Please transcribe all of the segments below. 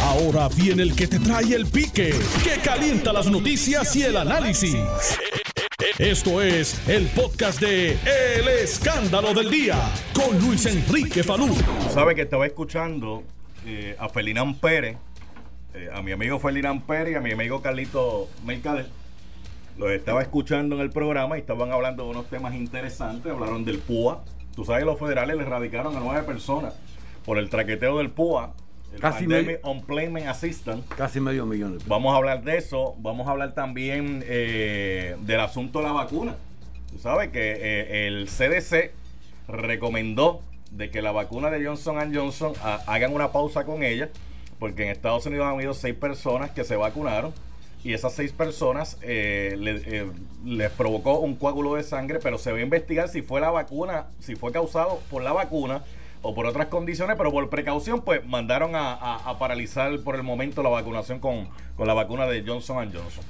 Ahora viene el que te trae el pique, que calienta las noticias y el análisis. Esto es el podcast de El Escándalo del Día con Luis Enrique Falú. Sabe que estaba escuchando eh, a Felinán Pérez, eh, a mi amigo Felinán Pérez y a mi amigo Carlito Mercader. Los estaba escuchando en el programa y estaban hablando de unos temas interesantes. Hablaron del PUA. Tú sabes que los federales le radicaron a nueve personas por el traqueteo del PUA. El Casi Pandemic medio- Unemployment Assistance. Casi medio millón. de Vamos a hablar de eso. Vamos a hablar también eh, del asunto de la vacuna. Tú sabes que eh, el CDC recomendó de que la vacuna de Johnson Johnson ha- hagan una pausa con ella, porque en Estados Unidos han habido seis personas que se vacunaron y esas seis personas eh, le- eh, les provocó un coágulo de sangre, pero se va a investigar si fue la vacuna, si fue causado por la vacuna o por otras condiciones, pero por precaución, pues mandaron a, a- a paralizar por el momento la vacunación con, con la vacuna de Johnson Johnson.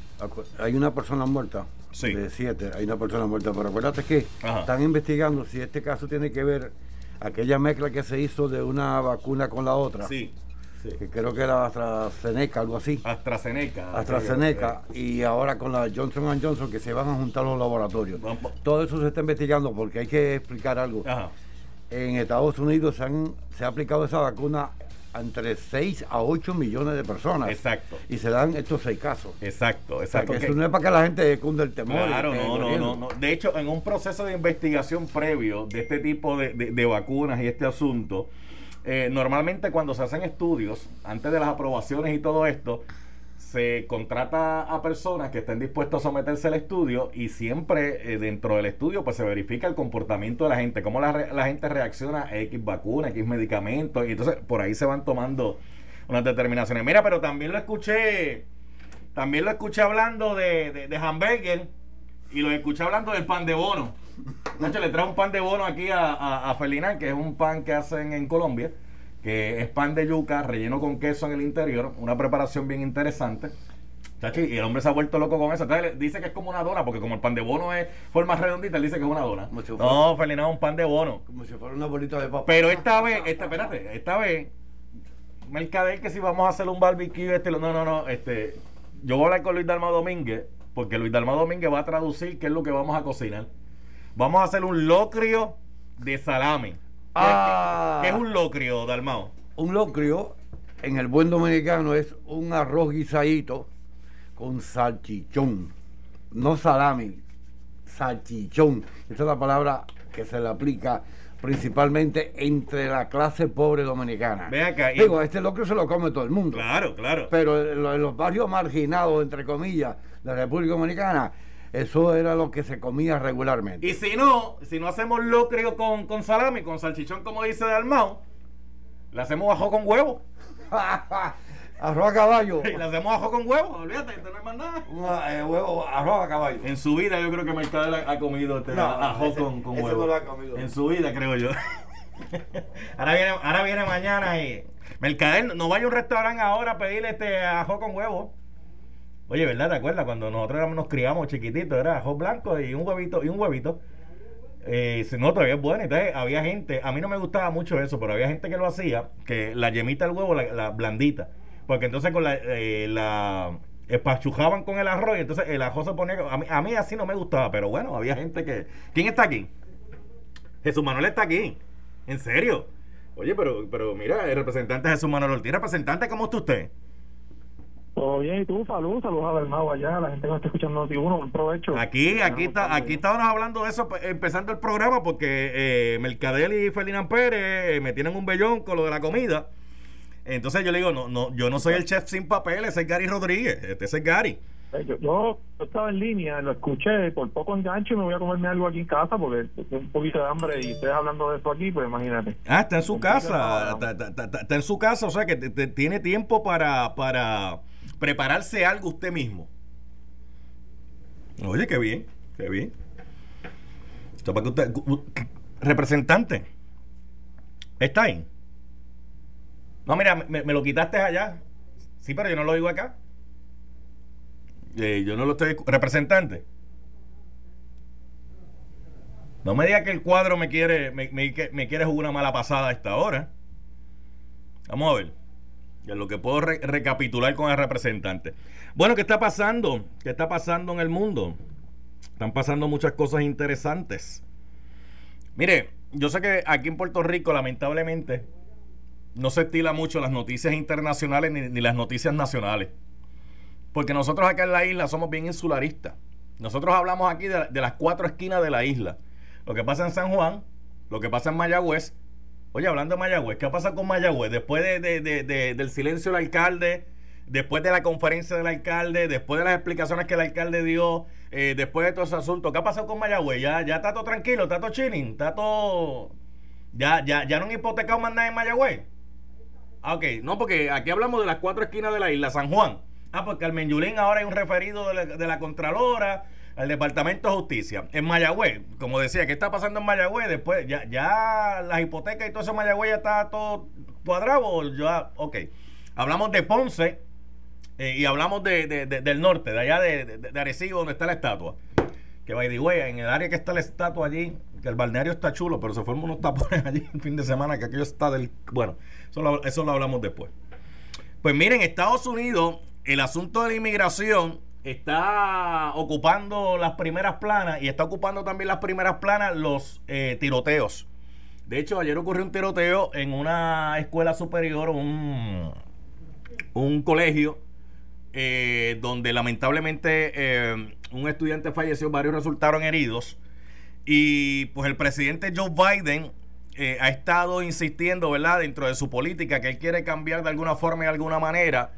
Hay una persona muerta. Sí. De siete, hay una persona muerta. Pero acuérdate que Ajá. están investigando si este caso tiene que ver aquella mezcla que se hizo de una vacuna con la otra. Sí, sí. Que creo que era AstraZeneca, algo así. AstraZeneca. AstraZeneca y ahora con la Johnson Johnson que se van a juntar los laboratorios. Todo eso se está investigando porque hay que explicar algo. Ajá. En Estados Unidos se, han, se ha aplicado esa vacuna entre 6 a 8 millones de personas. Exacto. Y se dan estos seis casos. Exacto, O sea, exacto. que Que- eso no es para que la gente cunde el temor. Claro, esté no, no, no, no. De hecho, en un proceso de investigación previo de este tipo de, de- de vacunas y este asunto, eh, normalmente cuando se hacen estudios, antes de las aprobaciones y todo esto, se contrata a personas que estén dispuestos a someterse al estudio y siempre eh, dentro del estudio pues se verifica el comportamiento de la gente, cómo la, la gente reacciona a X vacuna, X medicamentos, y entonces por ahí se van tomando unas determinaciones. Mira, pero también lo escuché, también lo escuché hablando de, de, hamburger y lo escuché hablando del pan de bono. Nacho, le trae un pan de bono aquí a, a, a que es un pan que hacen en Colombia, que es pan de yuca relleno con queso en el interior, una preparación bien interesante. Chacho, y el hombre se ha vuelto loco con eso. Entonces, dice que es como una dona, porque como el pan de bono es forma redondita, él dice que es una dona. Si fuera- No, Felinán es un pan de bono. Como si fuera una bolita de papa. Pero esta vez, esta, espérate, esta vez, Mercader, que si vamos a hacer un barbecue, este, no, no, no, este, yo voy a hablar con Luis Dalma Domínguez, porque Luis Dalma Domínguez va a traducir qué es lo que vamos a cocinar. Vamos a hacer un locrio de salami. Ah. ¿Qué es un locrio, Dalmao? Un locrio, en el buen dominicano, es un arroz guisadito con salchichón. No salami, salchichón. Esa es la palabra que se le aplica principalmente entre la clase pobre dominicana. Ve acá, y- Digo, este locrio se lo come todo el mundo. Claro, claro. Pero en los barrios marginados, entre comillas, de la República Dominicana, eso era lo que se comía regularmente. Y si no, si no hacemos locrio con, con salami, con salchichón, como dice Dalmao, le hacemos ajo con huevo. arroz a caballo. Y le hacemos ajo con huevo, olvídate, no es más nada. Una, eh, huevo, arroz a caballo. En su vida yo creo que Mercader ha, ha comido este No, ajo ese- con, con ese huevo. no lo ha comido. En su vida creo yo. ahora viene, ahora viene mañana y Mercader no vaya a un restaurante ahora a pedirle este ajo con huevo. Oye, ¿verdad? ¿Te acuerdas? Cuando nosotros éramos- nos criamos chiquititos, era ajo blanco y un huevito, y un huevito. Eh, no, todavía es bueno. Entonces había gente, a mí no me gustaba mucho eso, pero había gente que lo hacía, que la yemita del huevo, la, la blandita. Porque entonces con la, eh, la espachujaban con el arroz y entonces el ajo se ponía. A mí, a mí así no me gustaba, pero bueno, había gente que. ¿Quién está aquí? Jesús Manuel está aquí. ¿En serio? Oye, pero, pero mira, el representante Jesús Manuel Ortiz, representante, ¿cómo está usted? Todo bien, y tú, salud, saludos a Dalmau allá, la gente que nos está escuchando Noti1, un provecho. Aquí, aquí está, aquí estábamos hablando de eso pues, empezando el programa porque eh, Mercadel y Ferdinand Pérez eh, me tienen un bellón con lo de la comida. Entonces yo le digo, no, no, yo no soy el chef sin papeles, ese es Gary Rodríguez, este es Gary. Eh, Yo, yo estaba en línea, lo escuché, por poco engancho y me voy a comerme algo aquí en casa porque tengo un poquito de hambre y ustedes hablando de esto aquí, pues imagínate. Ah, está en su casa, está, está- está- está en su casa, o sea que te- te- tiene tiempo para, para prepararse algo usted mismo. Oye, qué bien, qué bien. Esto para que usted, representante, ¿está ahí? No, mira, me, lo quitaste allá. Sí, pero yo no lo digo acá. Eh, yo no lo estoy. Representante. No me diga que el cuadro me quiere, me, me quiere jugar una mala pasada a esta hora. Vamos a ver. Lo que puedo recapitular con el representante. Bueno, ¿qué está pasando? ¿Qué está pasando en el mundo? Están pasando muchas cosas interesantes. Mire, yo sé que aquí en Puerto Rico, lamentablemente, no se estila mucho las noticias internacionales ni, las noticias nacionales. Porque nosotros acá en la isla somos bien insularistas. Nosotros hablamos aquí de, las cuatro esquinas de la isla. Lo que pasa en San Juan, lo que pasa en Mayagüez. Oye, hablando de Mayagüez, ¿qué pasa con Mayagüez? Después de, del silencio del alcalde, después de la conferencia del alcalde, después de las explicaciones que el alcalde dio, eh, después de todo ese asunto, ¿qué ha pasado con Mayagüez? Ya, ya está todo tranquilo, está todo chilling, está todo... Ya, ya, ya no han hipotecado más nada en Mayagüez. Ah, ok, no, porque aquí hablamos de las cuatro esquinas de la isla, San Juan. Ah, porque Carmen Yulín ahora hay un referido de de la Contralora, al Departamento de Justicia. En Mayagüez, como decía, ¿qué está pasando en Mayagüez? Después, ya, ya las hipotecas y todo eso en Mayagüez ya está todo cuadrado. Ya, ok. Hablamos de Ponce eh, y hablamos de, del norte, de allá de, Arecibo, donde está la estatua. Que by the en el área que está la estatua allí, que el balneario está chulo, pero se forman unos tapones allí el fin de semana, que aquello está del. Bueno, eso eso lo hablamos después. Pues miren, Estados Unidos, el asunto de la inmigración está ocupando las primeras planas y está ocupando también las primeras planas los eh, tiroteos. De hecho, ayer ocurrió un tiroteo en una escuela superior, un, un colegio eh, donde lamentablemente eh, un estudiante falleció, varios resultaron heridos. Y pues el presidente Joe Biden ha estado insistiendo, ¿verdad?, dentro de su política, que él quiere cambiar de alguna forma y de alguna manera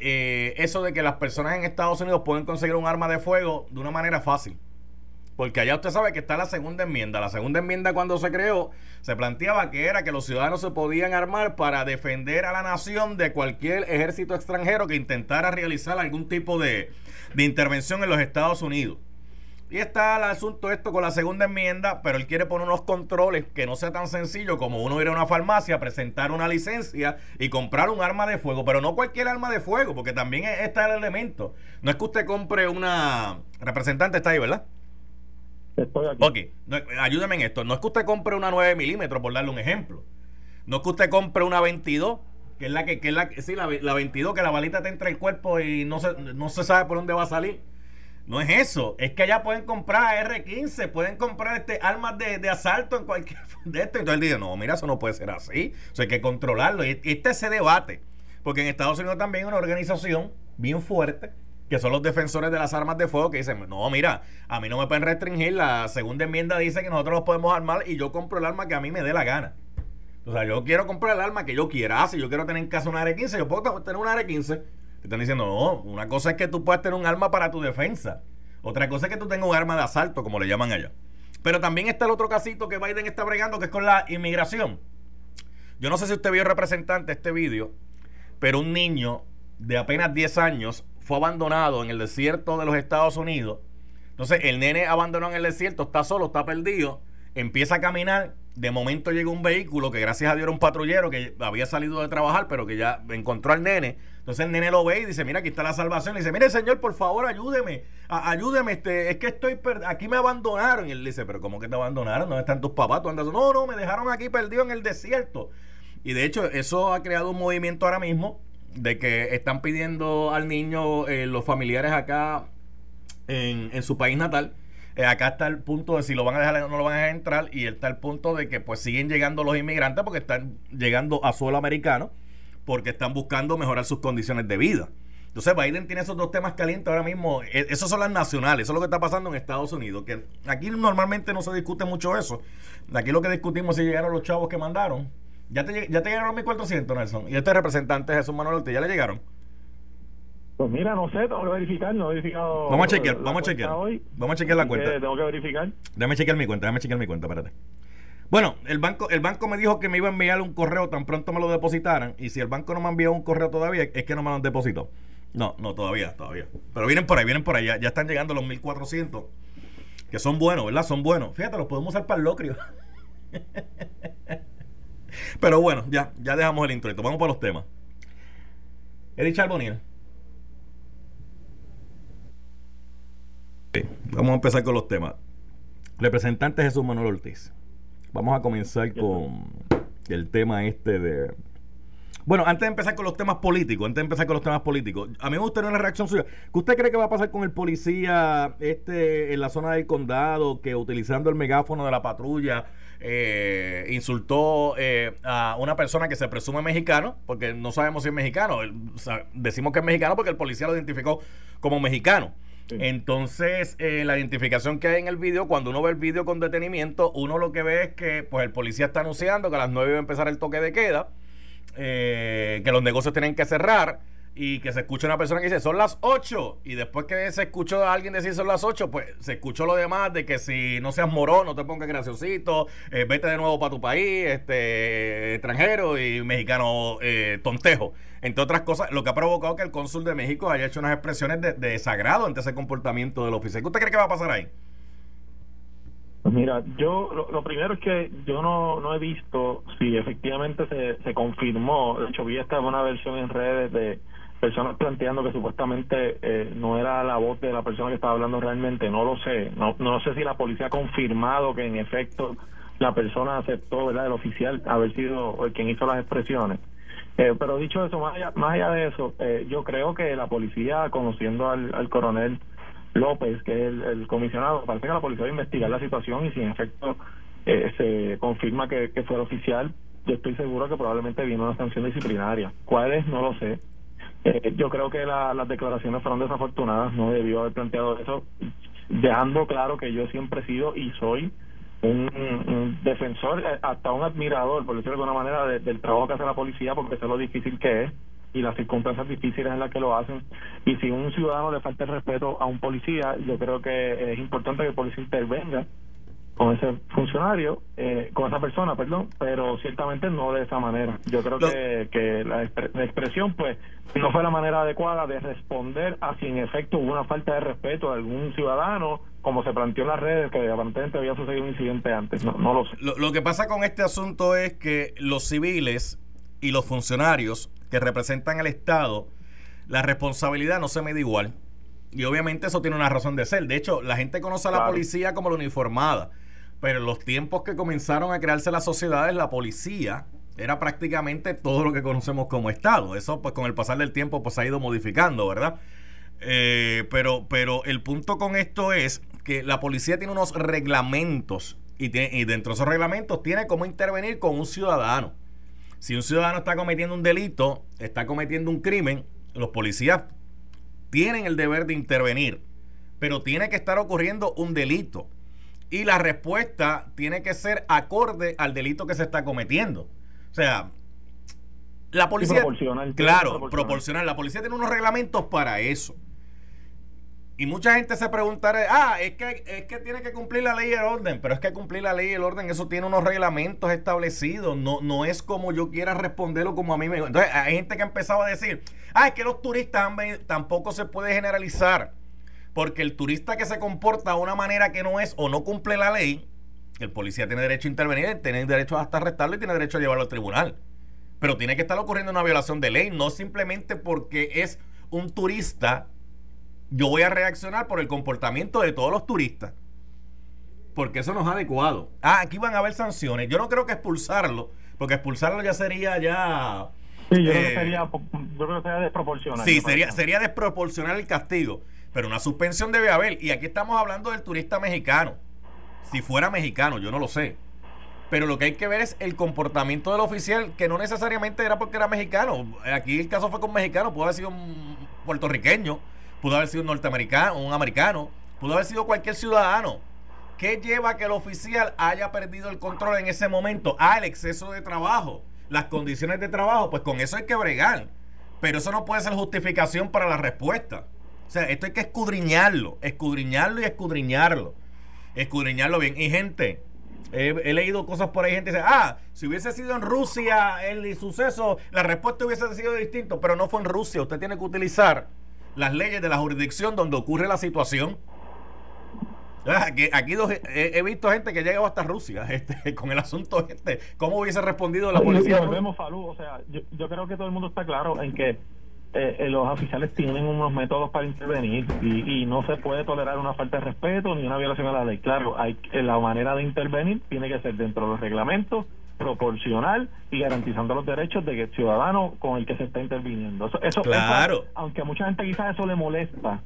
eso de que las personas en Estados Unidos pueden conseguir un arma de fuego de una manera fácil. Porque allá usted sabe que está la segunda enmienda. La segunda enmienda cuando se creó se planteaba que era que los ciudadanos se podían armar para defender a la nación de cualquier ejército extranjero que intentara realizar algún tipo de, intervención en los Estados Unidos. Y está el asunto esto con la segunda enmienda, pero él quiere poner unos controles que no sea tan sencillo como uno ir a una farmacia, presentar una licencia y comprar un arma de fuego, pero no cualquier arma de fuego, porque también está el elemento. No es que usted compre una representante, está ahí, ¿verdad? Ok, ayúdeme en esto. No es que usted compre una 9 milímetros, por darle un ejemplo. No es que usted compre una 22, que es la que, que es la, sí, la, la 22, que la balita te entra el cuerpo y no se, no se sabe por dónde va a salir. No es eso, es que allá pueden comprar R15, pueden comprar este armas de, asalto en cualquier de esto. Entonces él dice, no, mira, eso no puede ser así. Eso hay que controlarlo. Y este se debate, porque en Estados Unidos también hay una organización bien fuerte que son los defensores de las armas de fuego, que dicen, no, mira, a mí no me pueden restringir, la segunda enmienda dice que nosotros los podemos armar y yo compro el arma que a mí me dé la gana. O sea, yo quiero comprar el arma que yo quiera. Ah, si yo quiero tener en casa una R15, yo puedo tener una R15. Están diciendo, no, una cosa es que tú puedas tener un arma para tu defensa. Otra cosa es que tú tengas un arma de asalto, como le llaman allá. Pero también está el otro casito que Biden está bregando, que es con la inmigración. Yo no sé si usted vio representante este vídeo, pero un niño de apenas 10 años fue abandonado en el desierto de los Estados Unidos. Entonces el nene abandonado en el desierto, está solo, está perdido, empieza a caminar. De momento llega un vehículo que gracias a Dios era un patrullero que había salido de trabajar, pero que ya encontró al nene. Entonces el nene lo ve y dice, mira, aquí está la salvación. Le dice, mire señor, por favor, ayúdeme, ayúdeme, este, es que estoy, aquí me abandonaron. Y él dice, pero ¿cómo que te abandonaron? ¿Dónde están tus papás? ¿Tú andas? No, no, me dejaron aquí perdido en el desierto. Y de hecho eso ha creado un movimiento ahora mismo de que están pidiendo al niño eh, los familiares acá en, su país natal. Eh, acá está el punto de si lo van a dejar o no lo van a dejar entrar y está el punto de que pues siguen llegando los inmigrantes porque están llegando a suelo americano porque están buscando mejorar sus condiciones de vida. Entonces Biden tiene esos dos temas calientes ahora mismo. E, esos son las nacionales, eso es lo que está pasando en Estados Unidos. Que aquí normalmente no se discute mucho eso. Aquí lo que discutimos es si llegaron los chavos que mandaron ¿Ya te, ya te llegaron los 1400, Nelson? ¿Y este representante Jesús Manuel Ortiz ya le llegaron? Pues mira, no sé, tengo que verificar, no he verificado. Vamos a chequear, vamos a chequear. Vamos a chequear la cuenta. Tengo que verificar. Déjame chequear mi cuenta, déjame chequear mi cuenta, espérate. Bueno, el banco, el banco me dijo que me iba a enviar un correo tan pronto me lo depositaran. Y si el banco no me ha enviado un correo todavía, es que no me lo han depositado. No, no, todavía, todavía. Pero vienen por ahí, vienen por ahí. Ya, están llegando los 1400. Que son buenos, ¿verdad? Son buenos. Fíjate, los podemos usar para el locrio. Pero bueno, ya, ya dejamos el intro. Vamos para los temas. Eddie Charboniel. vamos a empezar con los temas. Representante Jesús Manuel Ortiz. Vamos a comenzar con el tema este de Bueno, antes de empezar con los temas políticos, antes de empezar con los temas políticos, a mí me gustaría una reacción suya. ¿Qué usted cree que va a pasar con el policía este en la zona del condado que utilizando el megáfono de la patrulla eh, insultó eh, a una persona que se presume mexicano, porque no sabemos si es mexicano, decimos que es mexicano porque el policía lo identificó como mexicano. Entonces, eh, la identificación que hay en el vídeo, cuando uno ve el vídeo con detenimiento, uno lo que ve es que pues el policía está anunciando que a las 9 va a empezar el toque de queda eh, que los negocios tienen que cerrar y que se escucha una persona que dice son las 8 y después que se escuchó a alguien decir son las 8 pues se escuchó lo demás de que si no seas morón no te pongas graciosito eh, vete de nuevo para tu país este extranjero y mexicano eh, tontejo entre otras cosas lo que ha provocado que el cónsul de México haya hecho unas expresiones de, de desagrado ante ese comportamiento del oficial ¿qué usted cree que va a pasar ahí? Pues mira, yo lo, primero es que yo no, no he visto si efectivamente se, se confirmó, de hecho vi esta una versión en redes de personas planteando que supuestamente eh, no era la voz de la persona que estaba hablando realmente, no lo sé, no, no sé si la policía ha confirmado que en efecto la persona aceptó, ¿verdad?, el oficial haber sido el quien hizo las expresiones. Eh, pero dicho eso, más allá, más allá de eso, eh, yo creo que la policía, conociendo al, al coronel, López, que es el, comisionado, parece que la policía va a investigar la situación y si en efecto eh, se confirma que, fue el oficial, yo estoy seguro que probablemente viene una sanción disciplinaria. ¿Cuál es? No lo sé. Eh, yo creo que las declaraciones fueron desafortunadas, no debió haber planteado eso, dejando claro que yo siempre he sido y soy un, defensor, eh, hasta un admirador, por decirlo de alguna manera, del trabajo que hace la policía, porque sé lo difícil que es y las circunstancias difíciles en las que lo hacen. Y si un ciudadano le falta el respeto a un policía, yo creo que es importante que el policía intervenga con ese funcionario, eh, con esa persona, perdón, pero ciertamente no de esa manera. Yo creo que, que la, expresión, pues, no fue la manera adecuada de responder a si en efecto hubo una falta de respeto de algún ciudadano, como se planteó en las redes, que aparentemente había sucedido un incidente antes. No, no lo sé. lo que pasa con este asunto es que los civiles y los funcionarios que representan al Estado, la responsabilidad no se mide igual. Y obviamente eso tiene una razón de ser. De hecho, la gente conoce a la policía como la uniformada. Pero en los tiempos que comenzaron a crearse las sociedades, la policía era prácticamente todo lo que conocemos como Estado. Eso, pues, con el pasar del tiempo, pues, ha ido modificando, ¿verdad? Eh, pero, pero el punto con esto es que la policía tiene unos reglamentos y, tiene, y dentro de esos reglamentos tiene cómo intervenir con un ciudadano. Si un ciudadano está cometiendo un delito, está cometiendo un crimen, los policías tienen el deber de intervenir, pero tiene que estar ocurriendo un delito. Y la respuesta tiene que ser acorde al delito que se está cometiendo. O sea, la policía... Claro, proporcional. La policía tiene unos reglamentos para eso. Y mucha gente se preguntará, ah, es que, es que tiene que cumplir la ley y el orden, pero es que cumplir la ley y el orden, eso tiene unos reglamentos establecidos, no, no es como yo quiera responderlo como a mí me... Entonces hay gente que ha empezado a decir, ah, es que los turistas tampoco se puede generalizar, porque el turista que se comporta de una manera que no es o no cumple la ley, el policía tiene derecho a intervenir, tiene derecho hasta arrestarlo y tiene derecho a llevarlo al tribunal. Pero tiene que estar ocurriendo una violación de ley, no simplemente porque es un turista yo voy a reaccionar por el comportamiento de todos los turistas. Porque eso no es adecuado. Ah, aquí van a haber sanciones. Yo no creo que expulsarlo, porque expulsarlo ya sería ya... Sí, yo, creo, que eh, sería, yo creo que sería desproporcional. Sí, sería, sería desproporcional el castigo. Pero una suspensión debe haber. Y aquí estamos hablando del turista mexicano. Si fuera mexicano, yo no lo sé. Pero lo que hay que ver es el comportamiento del oficial, que no necesariamente era porque era mexicano. Aquí el caso fue con mexicano, pudo haber sido un puertorriqueño pudo haber sido un norteamericano, un americano, pudo haber sido cualquier ciudadano. ¿Qué lleva a que el oficial haya perdido el control en ese momento? Ah, el exceso de trabajo, las condiciones de trabajo, pues con eso hay que bregar. Pero eso no puede ser justificación para la respuesta. O sea, esto hay que escudriñarlo, escudriñarlo y escudriñarlo. Escudriñarlo bien. Y gente, he, leído cosas por ahí, gente dice, ah, si hubiese sido en Rusia el suceso, la respuesta hubiese sido distinta, pero no fue en Rusia. Usted tiene que utilizar las leyes de la jurisdicción donde ocurre la situación. Aquí, aquí he, visto gente que llegado hasta Rusia este, con el asunto este. ¿Cómo hubiese respondido la policía? volvemos, O sea, yo, creo que todo el mundo está claro en que eh, eh, los oficiales tienen unos métodos para intervenir y, no se puede tolerar una falta de respeto ni una violación a la ley. Claro, hay la manera de intervenir tiene que ser dentro de los reglamentos proporcional y garantizando los derechos del ciudadano con el que se está interviniendo. Eso, eso claro. aunque a mucha gente quizás eso le molesta,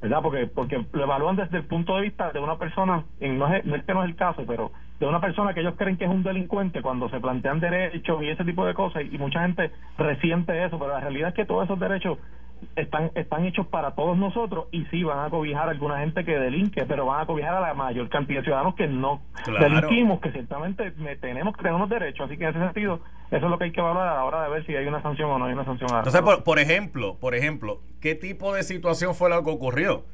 ¿verdad? Porque porque lo evalúan desde el punto de vista de una persona, y no es, no es que no es el caso, pero de una persona que ellos creen que es un delincuente cuando se plantean derechos y ese tipo de cosas, y mucha gente resiente eso, pero la realidad es que todos esos derechos están están hechos para todos nosotros y sí van a cobijar a alguna gente que delinque, pero van a cobijar a la mayor cantidad de ciudadanos que no delinquimos, que ciertamente tenemos que tener unos derechos. Así que en ese sentido, eso es lo que hay que evaluar a la hora de ver si hay una sanción o no hay una sanción. Entonces, por, por ejemplo, por ejemplo, ¿qué tipo de situación fue lo que ocurrió?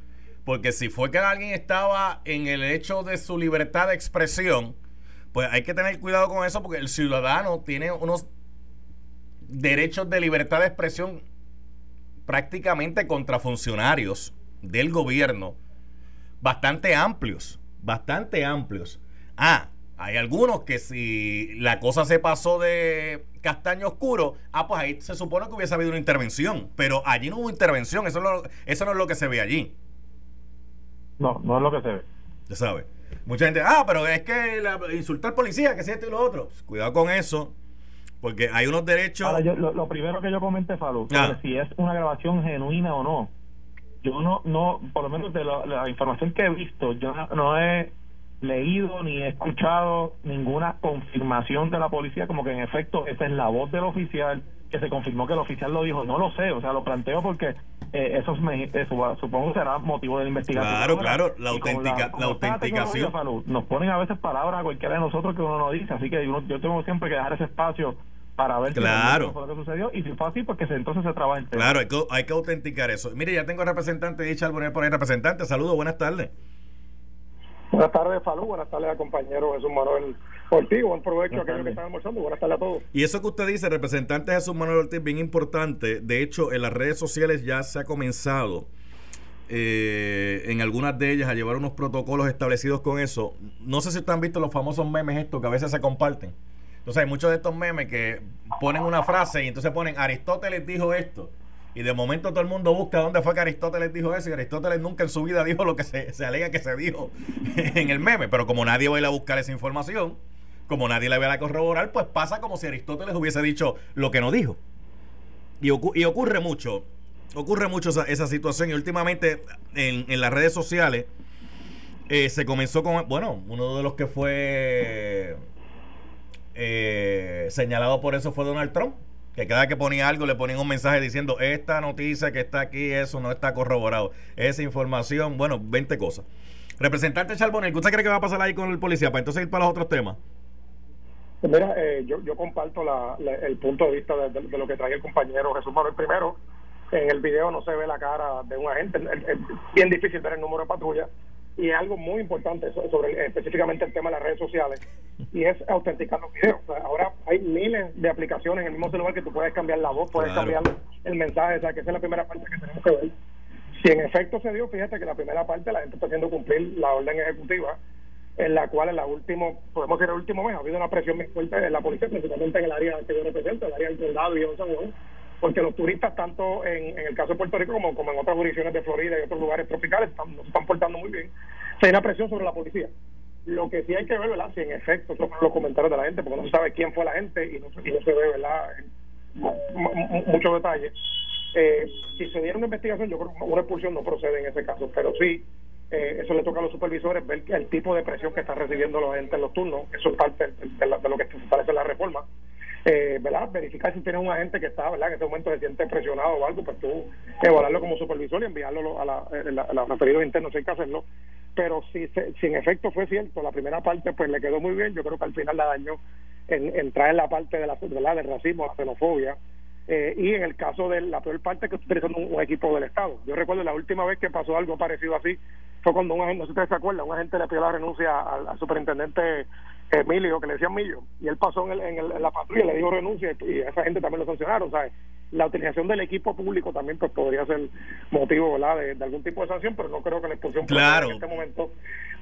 Porque si fue que alguien estaba en el hecho de su libertad de expresión, pues hay que tener cuidado con eso porque el ciudadano tiene unos derechos de libertad de expresión prácticamente contra funcionarios del gobierno bastante amplios, bastante amplios. Ah, hay algunos que si la cosa se pasó de castaño oscuro, ah, pues ahí se supone que hubiese habido una intervención, pero allí no hubo intervención, eso, no, eso no es lo que se ve allí. No, no es lo que se ve. Ya sabe. Mucha gente, ah, pero es que la, insultar al policía, que si esto y lo otro. Cuidado con eso. Porque hay unos derechos. Ahora, yo, lo, primero que yo comenté, Falú, ah. si es una grabación genuina o no. Yo no, no por lo menos de la, información que he visto, yo no, he leído ni he escuchado ninguna confirmación de la policía como que en efecto esa es la voz del oficial que se confirmó que el oficial lo dijo no lo sé o sea lo planteo porque eh, eso, me, eso supongo será motivo de la investigación claro claro la, auténtica la, autenticación nos ponen a veces palabras a cualquiera de nosotros que uno no dice así que yo tengo siempre que dejar ese espacio para ver claro. qué fue lo que sucedió y si fue así, pues que entonces se trabaja Claro, hay que, hay que autenticar eso. Mire, ya tengo representante, dicha al por ahí, representante, saludos, buenas tardes. Buenas tardes, Falú, buenas tardes compañero Jesús Manuel Ortiz, buen provecho a aquellos que están almorzando, buenas tardes a todos. Y eso que usted dice, representante Jesús Manuel Ortiz, bien importante, de hecho en las redes sociales ya se ha comenzado eh, en algunas de ellas a llevar unos protocolos establecidos con eso. No sé si ustedes han visto los famosos memes estos que a veces se comparten entonces hay muchos de estos memes que ponen una frase y entonces ponen Aristóteles dijo esto. Y de momento todo el mundo busca dónde fue que Aristóteles dijo eso. Y Aristóteles nunca en su vida dijo lo que se, se alega que se dijo en el meme. Pero como nadie va a ir a buscar esa información, como nadie la va a corroborar, pues pasa como si Aristóteles hubiese dicho lo que no dijo. Y, ocurre mucho. Ocurre mucho esa, situación. Y últimamente en, en las redes sociales eh, se comenzó con. Bueno, uno de los que fue eh, señalado por eso fue Donald Trump. Que cada que ponía algo le ponían un mensaje diciendo esta noticia que está aquí, eso no está corroborado. Esa información, bueno, 20 cosas. Representante Charbonel, ¿usted cree que va a pasar ahí con el policía para entonces ir para los otros temas? Pues mira, eh, yo, yo comparto el punto de vista de, lo que trae el compañero Jesús Manuel primero. En el video no se ve la cara de un agente, es bien difícil ver el número de patrulla y es algo muy importante sobre específicamente el tema de las redes sociales y es autenticar los videos. ahora hay miles de aplicaciones en el mismo celular que tú puedes cambiar la voz, puedes cambiar el mensaje, o sea que esa es la primera parte que tenemos que ver. Si en efecto se dio, fíjate que la primera parte la gente está haciendo cumplir la orden ejecutiva en la cual en la última, podemos decir el último mes, ha habido una presión muy fuerte en la policía, principalmente en el área que yo represento, el área del condado y en San Juan, porque los turistas, tanto en, el caso de Puerto Rico como, como en otras jurisdicciones de Florida y otros lugares tropicales, están, se están portando muy bien. Se hay una presión sobre la policía. Lo que sí hay que ver, ¿verdad? Si en efecto, son los comentarios de la gente, porque no se sabe quién fue la gente y no, y no se ve, ¿verdad? Muchos detalles. Eh, si se diera una investigación, yo creo que una expulsión no procede en ese caso, pero sí, eh, eso le toca a los supervisores ver el tipo de presión que están recibiendo la gente en los turnos. Eso es parte de, lo que establece la reforma eh, ¿verdad? Verificar si tiene un agente que está, ¿verdad? En ese momento se siente presionado o algo, pues tú evaluarlo como supervisor y enviarlo a, la, eh, a, los referidos internos, hay que hacerlo. Pero si, si en efecto fue cierto, la primera parte pues le quedó muy bien, yo creo que al final la daño en, en la parte de la, ¿verdad? del racismo, la xenofobia, eh, y en el caso de la peor parte que utilizando un, equipo del Estado. Yo recuerdo la última vez que pasó algo parecido así fue cuando un agente, no sé si ustedes se acuerdan, un agente le pidió la renuncia al superintendente Emilio, que le decían Millo, y él pasó en, en, la patrulla, le dijo renuncia y a esa gente también lo sancionaron. sea, La utilización del equipo público también pues podría ser motivo ¿verdad? De, algún tipo de sanción, pero no creo que la expulsión claro. en este momento.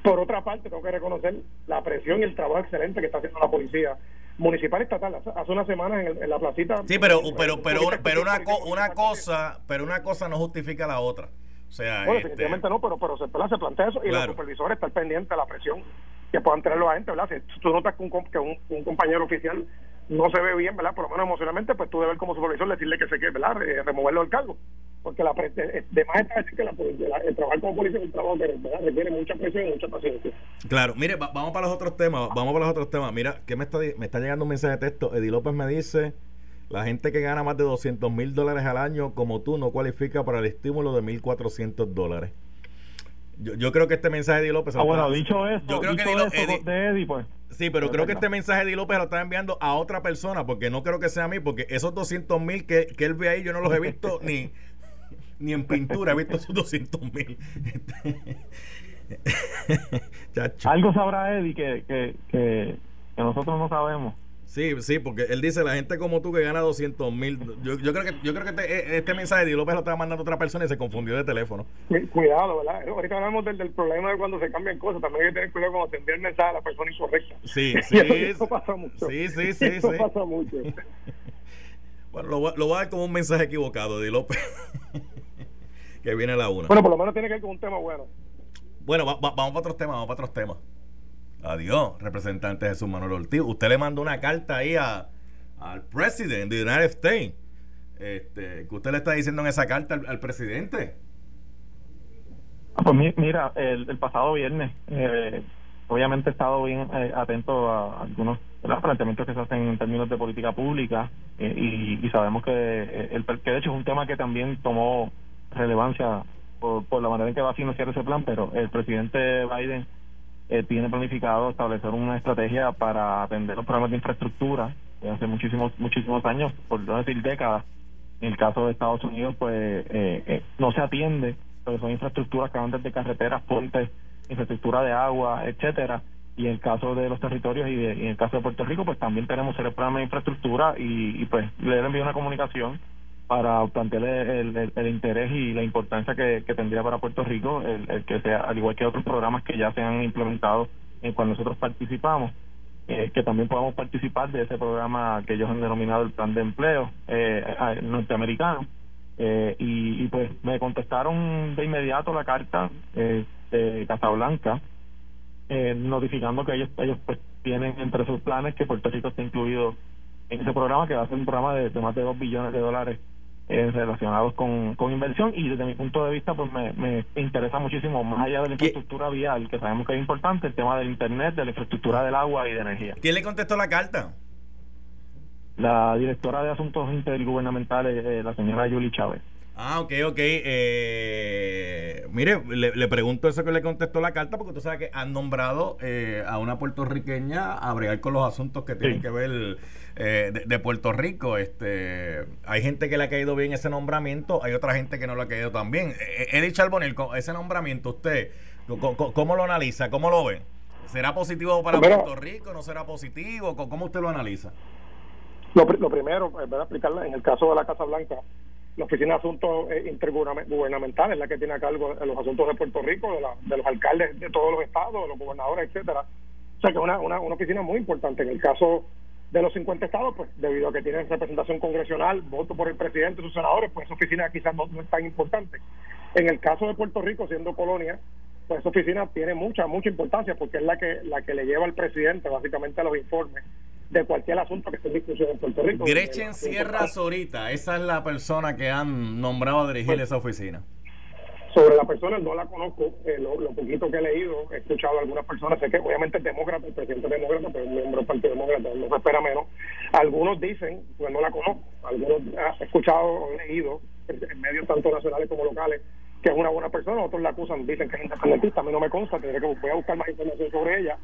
Por otra parte, tengo que reconocer la presión y el trabajo excelente que está haciendo la policía municipal estatal hace una semana en, la placita sí pero pero pero pero una una cosa pero una cosa no justifica la otra o sea bueno, este definitivamente no pero pero se, se plantea eso y los supervisores están pendientes de la presión que puedan tener los agentes, ¿verdad? Si tú notas que un, que un, compañero oficial no se ve bien, ¿verdad? Por lo menos emocionalmente, pues tú debes como supervisor decirle que se quede, ¿verdad? Eh, removerlo del cargo. Porque la, de más está decir que la, el trabajo como policía es un trabajo que requiere mucha presión y mucha paciencia. Claro, mire, vamos para los otros temas, vamos para los otros temas. Mira, que me está, me está llegando un mensaje de texto. Eddie López me dice, la gente que gana más de 200 mil dólares al año como tú no cualifica para el estímulo de 1.400 dólares. Yo, yo, creo que este mensaje de Eddie López. Ah, bueno, dicho eso, yo creo que de Eddie, pues. Sí, pero creo que este mensaje de Eddie López lo está enviando a otra persona, porque no creo que sea a mí, porque esos 200 mil que, que él ve ahí, yo no los he visto ni, ni en pintura, he visto esos 200 mil. Algo sabrá Eddie que, que, que nosotros no sabemos. Sí, sí, porque él dice la gente como tú que gana 200 mil. Yo, yo, creo que yo creo que este, eh, este mensaje de López lo estaba mandando a otra persona y se confundió de teléfono. Cuidado, ¿verdad? Ahorita hablamos del, del problema de cuando se cambian cosas. También hay que tener cuidado cuando te envía el mensaje a la persona incorrecta. Sí, sí. eso, pasa mucho. Sí, sí, sí. Eso sí. pasa mucho. bueno, lo, lo voy a dar como un mensaje equivocado de López. que viene a la una. Bueno, por lo menos tiene que ver con un tema bueno. Bueno, vamos para otros temas, vamos para otros temas. Adiós, representante Jesús Manuel Ortiz. Usted le mandó una carta ahí a, al presidente de United States. Este, ¿Qué usted le está diciendo en esa carta al, presidente? Ah, pues mira, el, pasado viernes, eh, obviamente he estado bien eh, atento a algunos planteamientos que se hacen en términos de política pública eh, y, sabemos que, el, que de hecho es un tema que también tomó relevancia por, por la manera en que va a financiar ese plan, pero el presidente Biden eh, tiene planificado establecer una estrategia para atender los problemas de infraestructura de hace muchísimos muchísimos años, por no decir décadas. En el caso de Estados Unidos, pues eh, eh, no se atiende, porque son infraestructuras que van desde carreteras, puentes, infraestructura de agua, etcétera. Y en el caso de los territorios y, en el caso de Puerto Rico, pues también tenemos el programa de infraestructura y, y pues le envío una comunicación para plantearle el, interés y la importancia que, tendría para Puerto Rico el, que sea, al igual que otros programas que ya se han implementado en cuando nosotros participamos, eh, que también podamos participar de ese programa que ellos han denominado el Plan de Empleo eh, norteamericano. Eh, y, pues me contestaron de inmediato la carta eh, de Casablanca notificando que ellos ellos pues tienen entre sus planes que Puerto Rico está incluido en ese programa que va a ser un programa de, de más de 2 billones de dólares eh, relacionados con, con inversión y desde mi punto de vista pues me, me interesa muchísimo más allá de la infraestructura vial que sabemos que es importante el tema del internet de la infraestructura del agua y de energía. ¿quién le contestó la carta? la directora de asuntos intergubernamentales eh, la señora Yuli Chávez Ah, ok, ok. Eh, mire, le, pregunto eso que le contestó la carta, porque tú sabes que han nombrado eh, a una puertorriqueña a bregar con los asuntos que tienen que ver eh, de, Puerto Rico. Este, hay gente que le ha caído bien ese nombramiento, hay otra gente que no le ha caído tan bien. Eddie Charbonel, ese nombramiento, ¿usted cómo, lo analiza? ¿Cómo lo ve? ¿Será positivo para Puerto Rico? ¿No será positivo? ¿Cómo usted lo analiza? Lo, lo primero, a explicarle, en el caso de la Casa Blanca, la Oficina de Asuntos eh, Intergubernamentales, la que tiene a cargo los asuntos de Puerto Rico, de, de los alcaldes de todos los estados, de los gobernadores, etcétera. O sea que es una, una, una oficina muy importante. En el caso de los 50 estados, pues debido a que tienen representación congresional, voto por el presidente sus senadores, pues esa oficina quizás no, no, es tan importante. En el caso de Puerto Rico, siendo colonia, pues esa oficina tiene mucha, mucha importancia porque es la que, la que le lleva al presidente básicamente a los informes de cualquier asunto que esté en discusión en Puerto Rico. Gretchen Sierra Zorita, esa es la persona que han nombrado a dirigir pues, esa oficina. Sobre la persona no la conozco, eh, lo, poquito que he leído, he escuchado a algunas personas, sé que obviamente es demócrata, el presidente es demócrata, pero es miembro del Partido Demócrata, no se espera menos. Algunos dicen, pues no la conozco, algunos he escuchado, he leído en medios tanto nacionales como locales, que es una buena persona, otros la acusan, dicen que es independentista, a mí no me consta, tendré que voy a buscar más información sobre ella,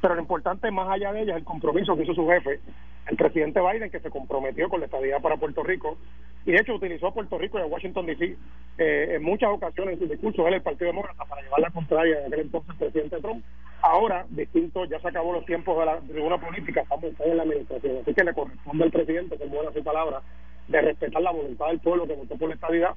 pero lo importante más allá de ella es el compromiso que hizo su jefe, el presidente Biden, que se comprometió con la estadía para Puerto Rico y de hecho utilizó a Puerto Rico y a Washington DC eh, en muchas ocasiones en sus discursos él el Partido Demócrata para llevar la contraria de aquel entonces presidente Trump. Ahora, distinto, ya se acabó los tiempos de la tribuna política, estamos en la administración, así que le corresponde al presidente, que buena su palabra, de respetar la voluntad del pueblo que votó por la estadía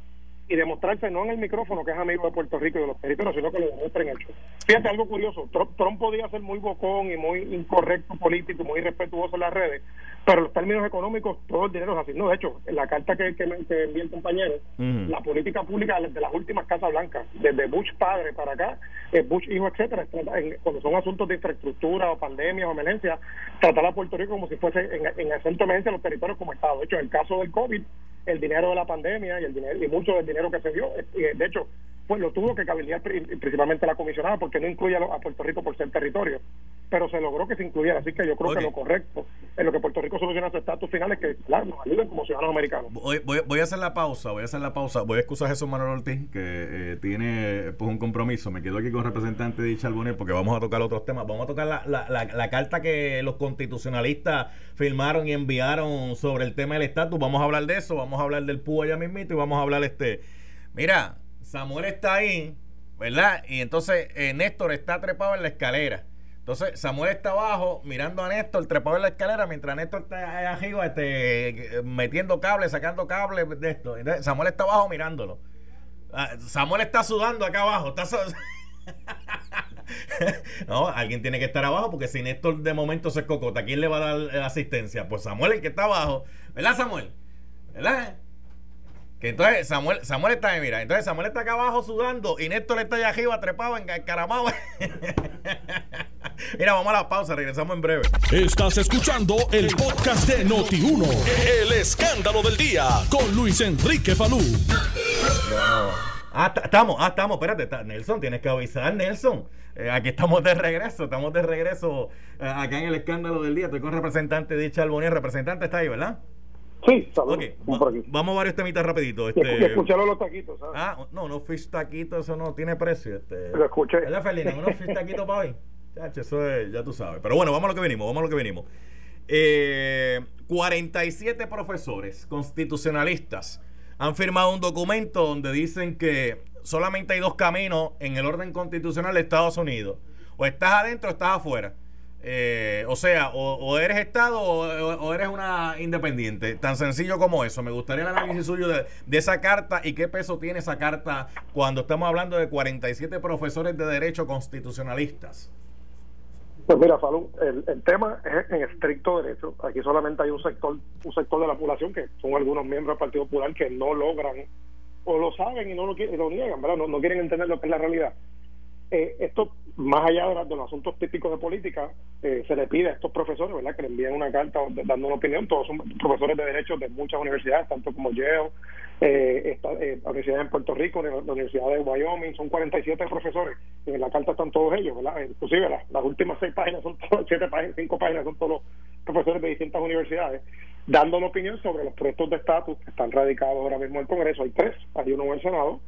y demostrarse no en el micrófono que es amigo de Puerto Rico y de los territorios, sino que lo demuestre en el show. Fíjate algo curioso, Trump, Trump podía ser muy bocón y muy incorrecto político muy irrespetuoso en las redes, pero en los términos económicos todo el dinero es así. No, de hecho, en la carta que, que, me- que envié el compañero, la política pública de las últimas Casas Blancas, desde Bush padre para acá, eh, Bush hijo, etcétera, en- cuando son asuntos de infraestructura o pandemias o emergencias, tratar a Puerto Rico como si fuese en, en acento de emergencia los territorios como Estado. De hecho, en el caso del COVID, el dinero de la pandemia y el dinero y mucho del dinero que se dio, eh, de hecho, pues lo tuvo que cabildear pri- principalmente la comisionada porque no incluye a, Puerto Rico por ser territorio, pero se logró que se incluyera, así que yo creo que lo correcto en lo que Puerto Rico soluciona su estatus final es que claro, nos ayuden como ciudadanos americanos. Voy, voy, voy a hacer la pausa, voy a hacer la pausa. Voy a excusar a Jesús Manuel Ortiz, que eh, tiene pues un compromiso. Me quedo aquí con representante de Charbonnier porque vamos a tocar otros temas. Vamos a tocar la, la, la, la carta que los constitucionalistas firmaron y enviaron sobre el tema del estatus. Vamos a hablar de eso, vamos a hablar del PUA allá mismito y vamos a hablar este. Mira, Samuel está ahí, ¿verdad? Y entonces eh, Néstor está trepado en la escalera. Entonces Samuel está abajo mirando a Néstor trepado en la escalera mientras Néstor está allá arriba este, metiendo cables, sacando cables de esto. Samuel está abajo mirándolo. Ah, Samuel está sudando acá abajo. No, alguien tiene que estar abajo porque si Néstor de momento se cocota, ¿quién le va a dar asistencia? Pues Samuel, el que está abajo. ¿Verdad, Samuel? ¿Verdad? Que entonces Samuel, Samuel está ahí, mira. Entonces Samuel está acá abajo sudando y Néstor está allá arriba trepado, encaramado. mira, vamos a la pausa, regresamos en breve. Estás escuchando el podcast de Noti1. El escándalo del día con Luis Enrique Falú. Ah, ta- estamos, ah, estamos, espérate, está- Nelson, tienes que avisar, Nelson. Eh, aquí estamos de regreso, estamos de regreso eh, acá en el escándalo del día. Estoy con el representante de Charbonnier. Representante está ahí, ¿verdad? Sí, saludos. Va- vamos a varios temitas rapidito. Este, escucharon los taquitos, ¿sabes? ah, no, no fish taquito, eso no tiene precio. Este. Lo escuché. ¿Verdad, Felina? Unos fish taquitos para hoy. Chacho, eso es, ya tú sabes. Pero bueno, vamos a lo que venimos, vamos a lo que venimos. Eh, 47 profesores constitucionalistas han firmado un documento donde dicen que solamente hay dos caminos en el orden constitucional de Estados Unidos. O estás adentro o estás afuera. Eh, o sea, o, eres Estado o, eres una independiente. Tan sencillo como eso. Me gustaría el análisis suyo de, esa carta y qué peso tiene esa carta cuando estamos hablando de 47 profesores de derecho constitucionalistas. Pues mira, Falú, el, el tema es en estricto derecho. Aquí solamente hay un sector un sector de la población que son algunos miembros del Partido Popular que no logran o lo saben y no lo, lo niegan, ¿verdad? No, no quieren entender lo que es la realidad. Eh, esto, más allá de, la- de los asuntos típicos de política, eh, se le pide a estos profesores, ¿verdad?, que le envíen una carta dando una opinión. Todos son profesores de derecho de muchas universidades, tanto como Yale, eh, esta, eh, la Universidad en Puerto Rico, la Universidad de Wyoming, son 47 profesores. En la carta están todos ellos, ¿verdad? Inclusive las, últimas seis páginas son todas, siete páginas, cinco páginas son todos los profesores de distintas universidades, dando una opinión sobre los proyectos de estatus que están radicados ahora mismo en el Congreso. Hay tres, hay uno en el Senado,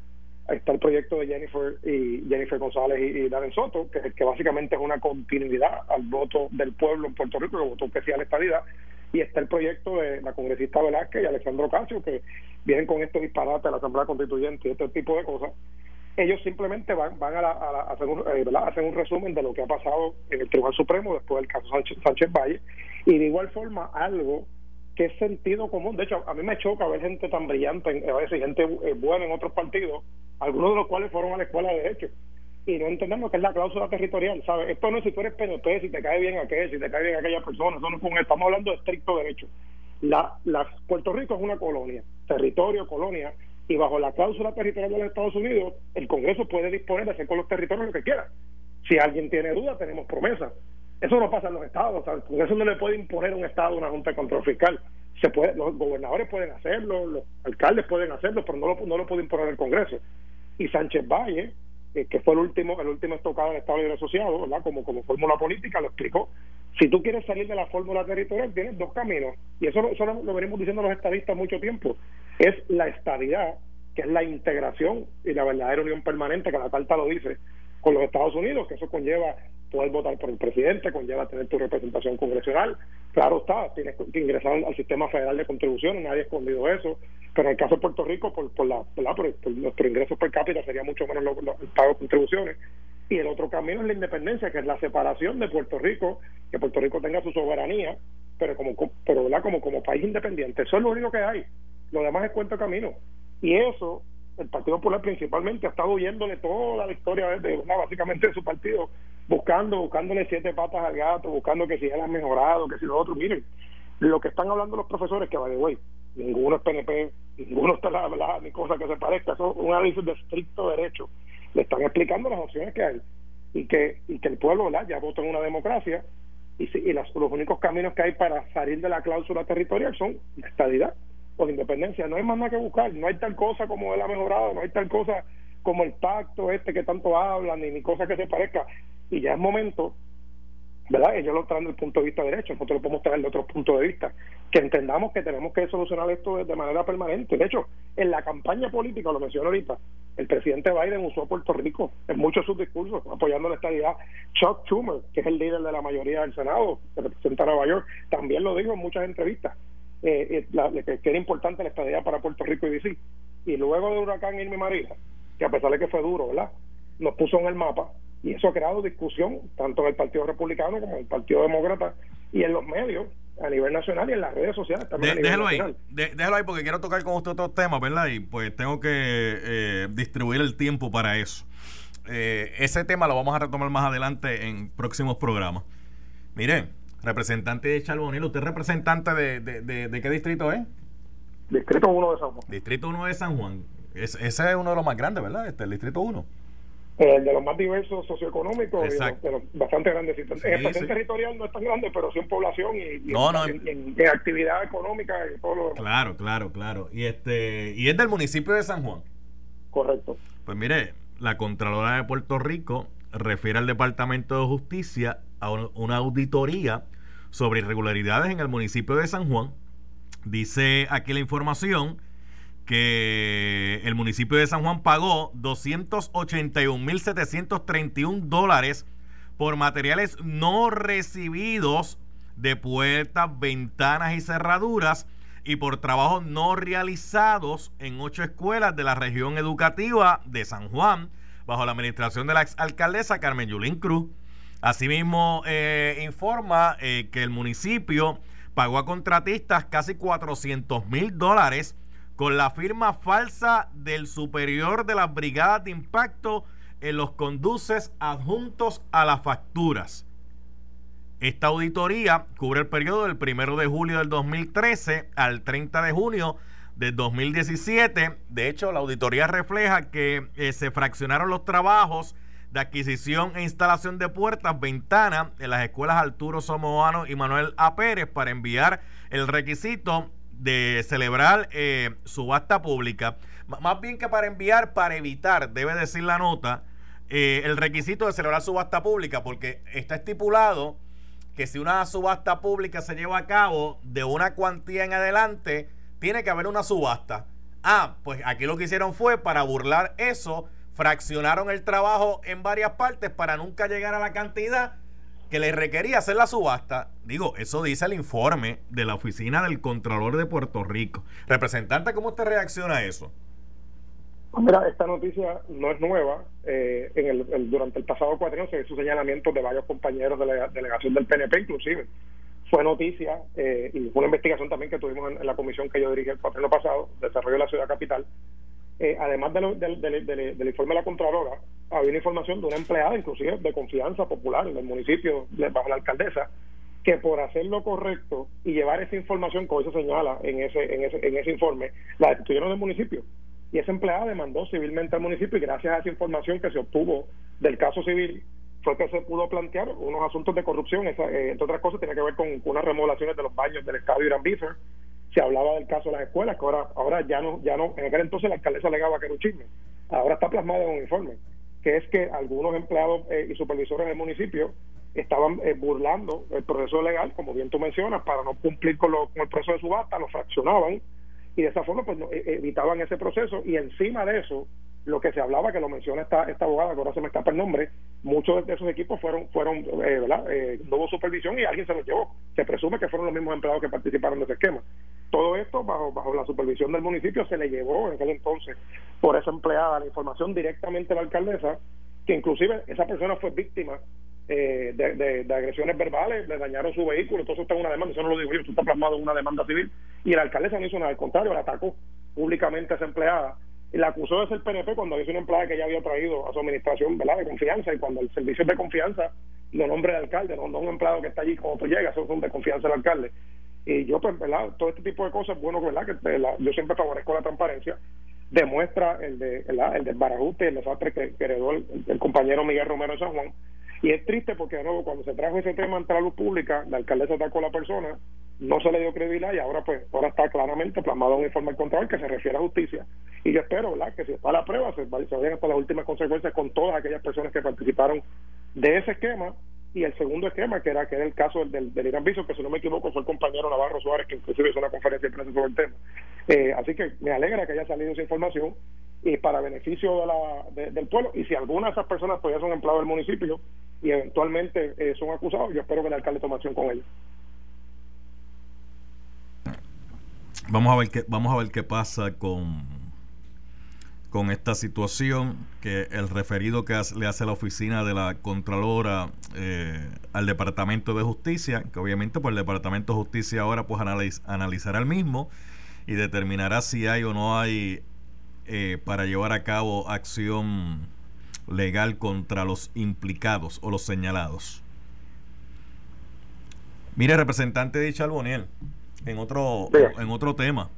está el proyecto de Jennifer y Jennifer González y, y Darren Soto, que, básicamente es una continuidad al voto del pueblo en Puerto Rico, que votó que sí a la estabilidad. Y está el proyecto de la congresista Velázquez y Alexandro Casio, que vienen con estos disparates de la Asamblea Constituyente y este tipo de cosas. Ellos simplemente van, van a, la- a la- a hacer, un, eh, hacen un resumen de lo que ha pasado en el Tribunal Supremo después del caso Sánchez, Sánchez Valle y de igual forma algo que es sentido común. De hecho, a mí me choca ver gente tan brillante, a veces gente eh, buena en otros partidos, algunos de los cuales fueron a la escuela de Derecho, y no entendemos que es la cláusula territorial, ¿sabes? Esto no es si tú eres PNP, si te cae bien aquel, si te cae bien aquella persona, eso no es estamos hablando de estricto derecho. La, la, Puerto Rico es una colonia, territorio, colonia, y bajo la cláusula territorial de los Estados Unidos, el Congreso puede disponer de hacer con los territorios lo que quiera. Si alguien tiene duda, tenemos promesa. Eso no pasa en los estados. O sea, el Congreso no le puede imponer un estado una junta de control fiscal. Se puede, los gobernadores pueden hacerlo, los alcaldes pueden hacerlo, pero no lo, no lo puede imponer el Congreso. Y Sánchez Valle, eh, que fue el último el último estocado del Estado Libre Asociado, ¿verdad? Como, como fórmula política, lo explicó. Si tú quieres salir de la fórmula territorial, tienes dos caminos. Y eso, eso lo, lo venimos diciendo los estadistas mucho tiempo. Es la estabilidad, que es la integración y la verdadera unión permanente, que la carta lo dice, con los Estados Unidos, que eso conlleva poder votar por el presidente, conlleva tener tu representación congresional. Claro está, tienes que ingresar al, sistema federal de contribuciones, nadie ha escondido eso, pero en el caso de Puerto Rico, por, por, la, por, por nuestro ingreso per cápita sería mucho menos lo- lo- el pago de contribuciones. Y el otro camino es la independencia, que es la separación de Puerto Rico, que Puerto Rico tenga su soberanía, pero como pero ¿verdad? como como país independiente. Eso es lo único que hay. Lo demás es cuento camino. Y eso el Partido Popular principalmente ha estado huyéndole toda la historia de, básicamente de su partido, buscando, buscándole siete patas al gato, buscando que si él ha mejorado, que si lo otro. Miren, lo que están hablando los profesores, que va de güey, ninguno es PNP, ninguno está la, ni cosa que se parezca, eso es un análisis de estricto derecho. Le están explicando las opciones que hay y que, y que el pueblo ya votó en una democracia y, y las, los únicos caminos que hay para salir de la cláusula territorial son la estadidad la independencia. No hay más nada que buscar, no hay tal cosa como él ha mejorado, no hay tal cosa como el pacto este que tanto hablan, ni, ni cosa que se parezca. Y ya es momento ¿verdad? Ellos lo traen desde el punto de vista derecho, nosotros lo podemos traer de otro punto de vista, que entendamos que tenemos que solucionar esto de, manera permanente. De hecho, en la campaña política, lo menciono ahorita, el presidente Biden usó a Puerto Rico en muchos de sus discursos, apoyando la estabilidad. Chuck Schumer, que es el líder de la mayoría del Senado, que representa a Nueva York, también lo dijo en muchas entrevistas, eh, eh que, era importante la estabilidad para Puerto Rico y DC. Y luego de huracán Irma María, que a pesar de que fue duro, ¿verdad? Nos puso en el mapa y eso ha creado discusión tanto en el Partido Republicano como en el Partido Demócrata y en los medios a nivel nacional y en las redes sociales también. déjalo ahí, déjalo ahí porque quiero tocar con usted otros temas, ¿verdad? Y pues tengo que eh, distribuir el tiempo para eso. Eh, ese tema lo vamos a retomar más adelante en próximos programas. Mire, representante de Charbonil, ¿usted es representante de, de, de, qué distrito es? Distrito 1 de San Juan. Distrito 1 de San Juan. ese es uno de los más grandes, ¿verdad? Este, el Distrito 1. Eh, de los más diversos socioeconómicos y de los, bastante grandes. en el territorial no es tan grande, pero sí en población y, en, actividad económica y todo lo demás. Claro, claro, claro. Y este y es del municipio de San Juan. Correcto. Pues mire, la Contralora de Puerto Rico refiere al Departamento de Justicia una auditoría sobre irregularidades en el municipio de San Juan. Dice aquí la información que el municipio de San Juan pagó 281.731 dólares por materiales no recibidos de puertas, ventanas y cerraduras y por trabajos no realizados en ocho escuelas de la región educativa de San Juan bajo la administración de la exalcaldesa Carmen Yulín Cruz. Asimismo, eh, informa eh, que el municipio pagó a contratistas casi 400 mil dólares con la firma falsa del superior de las brigadas de impacto en los conduces adjuntos a las facturas. Esta auditoría cubre el periodo del 1 de julio del 2013 al 30 de junio del 2017. De hecho, la auditoría refleja que eh, se fraccionaron los trabajos de adquisición e instalación de puertas, ventanas en las escuelas Arturo Somoano y Manuel A. Pérez para enviar el requisito de celebrar eh, subasta pública, más bien que para enviar, para evitar, debe decir la nota, eh, el requisito de celebrar subasta pública, porque está estipulado que si una subasta pública se lleva a cabo de una cuantía en adelante, tiene que haber una subasta. Ah, pues aquí lo que hicieron fue para burlar eso, fraccionaron el trabajo en varias partes para nunca llegar a la cantidad que le requería hacer la subasta. Digo, eso dice el informe de la Oficina del Contralor de Puerto Rico. Representante, ¿cómo usted reacciona a eso? Mira, esta noticia no es nueva. Eh, en el, durante el pasado cuatro se hizo señalamiento de varios compañeros de la delegación del PNP, inclusive. Fue noticia eh, y una investigación también que tuvimos en, la comisión que yo dirigí el cuatreno pasado, Desarrollo de la Ciudad Capital, eh, además del informe de la Contralora, había una información de una empleada, inclusive de confianza popular en el municipio, bajo la alcaldesa, que por hacer lo correcto y llevar esa información, como se señala en ese, en ese, en ese informe, la destituyeron del municipio. Y esa empleada demandó civilmente al municipio y gracias a esa información que se obtuvo del caso civil, fue que se pudo plantear unos asuntos de corrupción, esa, eh, entre otras cosas, tiene que ver con, unas remodelaciones de los baños del estadio Irán Biefer, se hablaba del caso de las escuelas, que ahora, ahora ya no, ya no, en aquel entonces la alcaldesa alegaba que era un chisme, ahora está plasmado en un informe, que es que algunos empleados eh, y supervisores del municipio estaban eh, burlando el proceso legal, como bien tú mencionas, para no cumplir con, lo, con el proceso de subasta, lo fraccionaban y de esa forma pues e, evitaban ese proceso y encima de eso lo que se hablaba que lo menciona esta esta abogada que ahora se me escapa el nombre muchos de esos equipos fueron fueron eh, verdad eh, no hubo supervisión y alguien se los llevó. Se presume que fueron los mismos empleados que participaron de ese esquema. Todo esto bajo bajo la supervisión del municipio se le llevó en aquel entonces por esa empleada la información directamente a la alcaldesa que inclusive esa persona fue víctima eh, de, agresiones verbales, le dañaron su vehículo, entonces está en una demanda, eso no lo digo yo, esto está plasmado en una demanda civil, y la alcaldesa no hizo nada, al contrario, la atacó públicamente a esa empleada la acusó de ser PNP cuando es una empleada que ella había traído a su administración ¿verdad? de confianza y cuando el servicio es de confianza lo nombre de alcalde, no, no un empleado que está allí cuando tú llegas, son de confianza del alcalde. Y yo, pues, ¿verdad? Todo este tipo de cosas, bueno, ¿verdad? Que yo siempre favorezco la transparencia. Demuestra el de ¿verdad? el desbarajuste, el desastre que, heredó el, compañero Miguel Romero de San Juan. Y es triste porque, de nuevo, cuando se trajo ese tema ante la luz pública, la alcaldesa atacó a la persona, no se le dio credibilidad y ahora, pues, ahora está claramente plasmado un informe control que se refiere a justicia. Y yo espero, ¿verdad?, que si está la prueba, se, vayan hasta las últimas consecuencias con todas aquellas personas que participaron de ese esquema y el segundo esquema que era que era el caso del, del Irán Viso que si no me equivoco fue el compañero Navarro Suárez que inclusive hizo una conferencia de prensa sobre el tema eh, así que me alegra que haya salido esa información y para beneficio de la, del pueblo y si alguna de esas personas todavía son empleados del municipio y eventualmente eh, son acusados yo espero que el alcalde tome acción con ellos vamos a ver qué vamos a ver qué pasa con con esta situación que el referido que le hace la oficina de la Contralora eh, al Departamento de Justicia, que obviamente pues el Departamento de Justicia ahora pues analizará el mismo y determinará si hay o no hay eh, para llevar a cabo acción legal contra los implicados o los señalados. Mire, representante de Chalboniel, en otro, en otro tema.